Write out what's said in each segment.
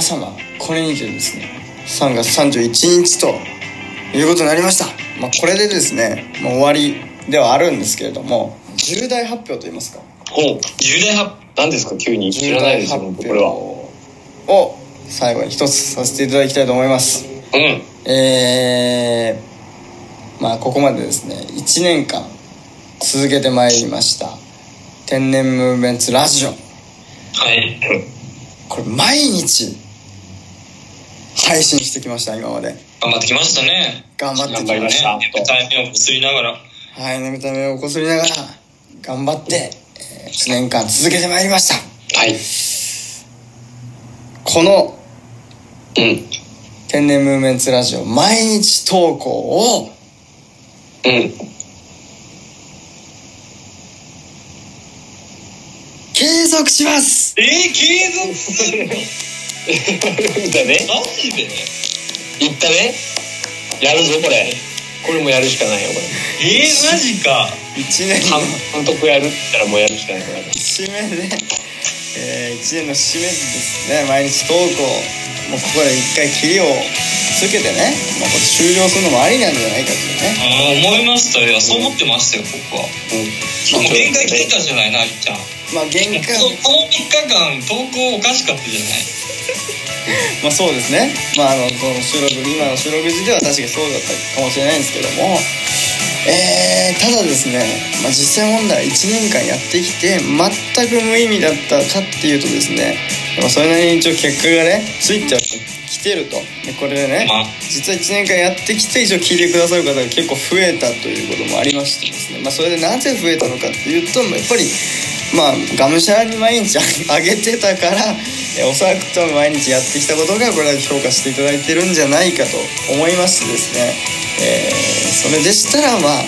皆様これにてですね3月31日ということになりました、まあ、これでですね、まあ、終わりではあるんですけれども重大発表といいますか。ほう重大発何ですか？急に。知らないですよこれは。を最後に一つさせていただきたいと思います。うん。えー、まあここまでですね1年間続けてまいりました天然ムーブメンツラジオ。はい。これ毎日配信してきました今まで。頑張ってきましたね。頑張って頑張りました。タイムをこすりながら。はい眠た目をこすりながら頑張って、えー、1年間続けてまいりました。はい。このうん。天然ムーブメンツラジオ毎日投稿をうん。継続します。えー、継続するの？だねマジで言ったね。やるぞこれ。これもやるしかないよこれ。えー、マジか。1年監の監督やるったらもうやるしかないから締めで、えー、1年の締めでですね。毎日投稿もうここで一回切りをつけてね、まあ、これ終了するのもありなんじゃないかってね。ああ思いましたよ。そう思ってましたよ僕は。うん。もう限界来てたじゃないなりちゃんまあ限界ここの3日間投稿おかしかったじゃない。まあそうですね。まああのその収録今の収録時では確かにそうだったかもしれないんですけども。えー、ただですね、まあ、実際問題1年間やってきて全く無意味だったかっていうとですね、まあ、それなりに一応結果がねついてはきてると。でこれでね、まあ。実は1年間やってきて一応聞いてくださる方が結構増えたということもありましてですね、まあ、それでなぜ増えたのかっていうとやっぱりまあがむしゃらに毎日あげてたからえおそらく多分毎日やってきたことがこれだけ評価していただいてるんじゃないかと思いましてですね、えーそれでしたらまあ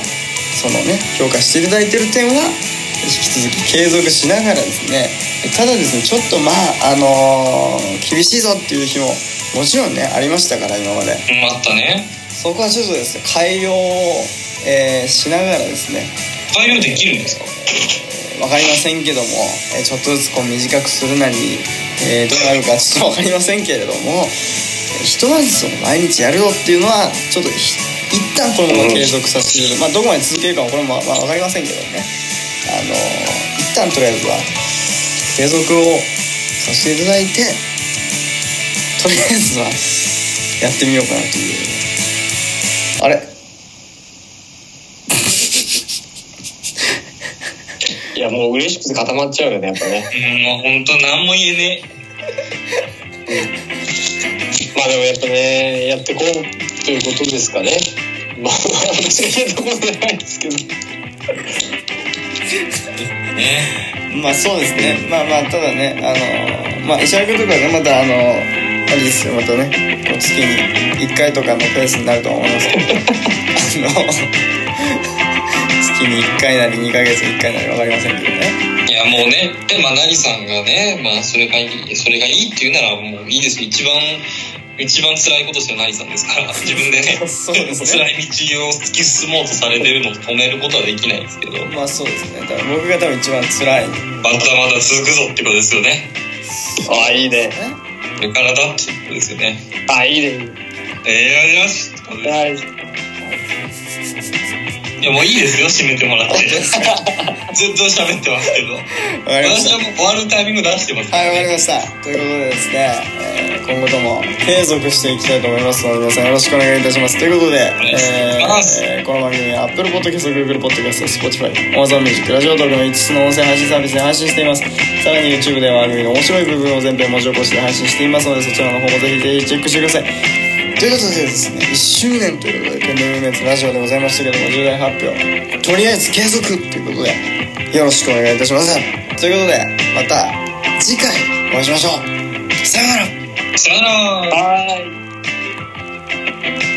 そのね評価していただいてる点は引き続き継続しながらですね。ただですねちょっとまああのー厳しいぞっていう日ももちろんねありましたから今まで。うんあったね。そこはちょっとですね改良を、えーしながらですね。改良できるんですか？分かりませんけども、えちょっとずつこう短くするなり、えどうなるか ちょっと分かりませんけれどもひとまずその毎日やるよっていうのはちょっと一旦このまま継続させてまあどこまで続けるかもこれもまあ分かりませんけどね。あの一旦とりあえずは継続をさせていただいてとりあえずはやってみようかなという。いやもう嬉しくて固まっちゃうよねやっぱね。うんもう本当何も言えねまあでもやっぱねやってこうということですかね。まあ私が言えたことじゃないですけど。えね。まあそうですね。まあまあただねあのまあ石原君とかねまたあのあれですよまたね月に1回とかのペースになるとは思いますけど。あの月に1回なり2ヶ月に1回なり分かりませんけどね。いやもうねでまあなりさんがねまあそれがいいそれがいいっていうならもういいですよ。一番一番辛いことしてるなりさんですから自分でねそうですね辛い道を突き進もうとされてるのを止めることはできないですけど。まあそうですね。だから僕が多分一番辛い。ねまだまだ続くぞってことですよね。ああいいね。これからだってことですよね。ああいいね。ええよしいやもういいですよ締めてもらってずっと喋ってますけど私はもう終わるタイミング出してますはい、わかりました。ということでですね、えー今後とも継続していきたいと思いますので、皆さんよろしくお願いいたします。ということで、えーこの番組は Apple Podcast、Google Podcast、Spotify、Amazon Music、ラジオトークの5つの音声配信サービスで配信しています。さらに YouTube では番組の面白い部分を全編文字起こしで配信していますので、そちらの方もぜひぜひチェックしてください。ということでですね、1周年ということで、ケンドルメンツラジオでございましたけども、重大発表、とりあえず継続ということで、よろしくお願いいたします。ということで、また次回お会いしましょう。さようなら。さよならはい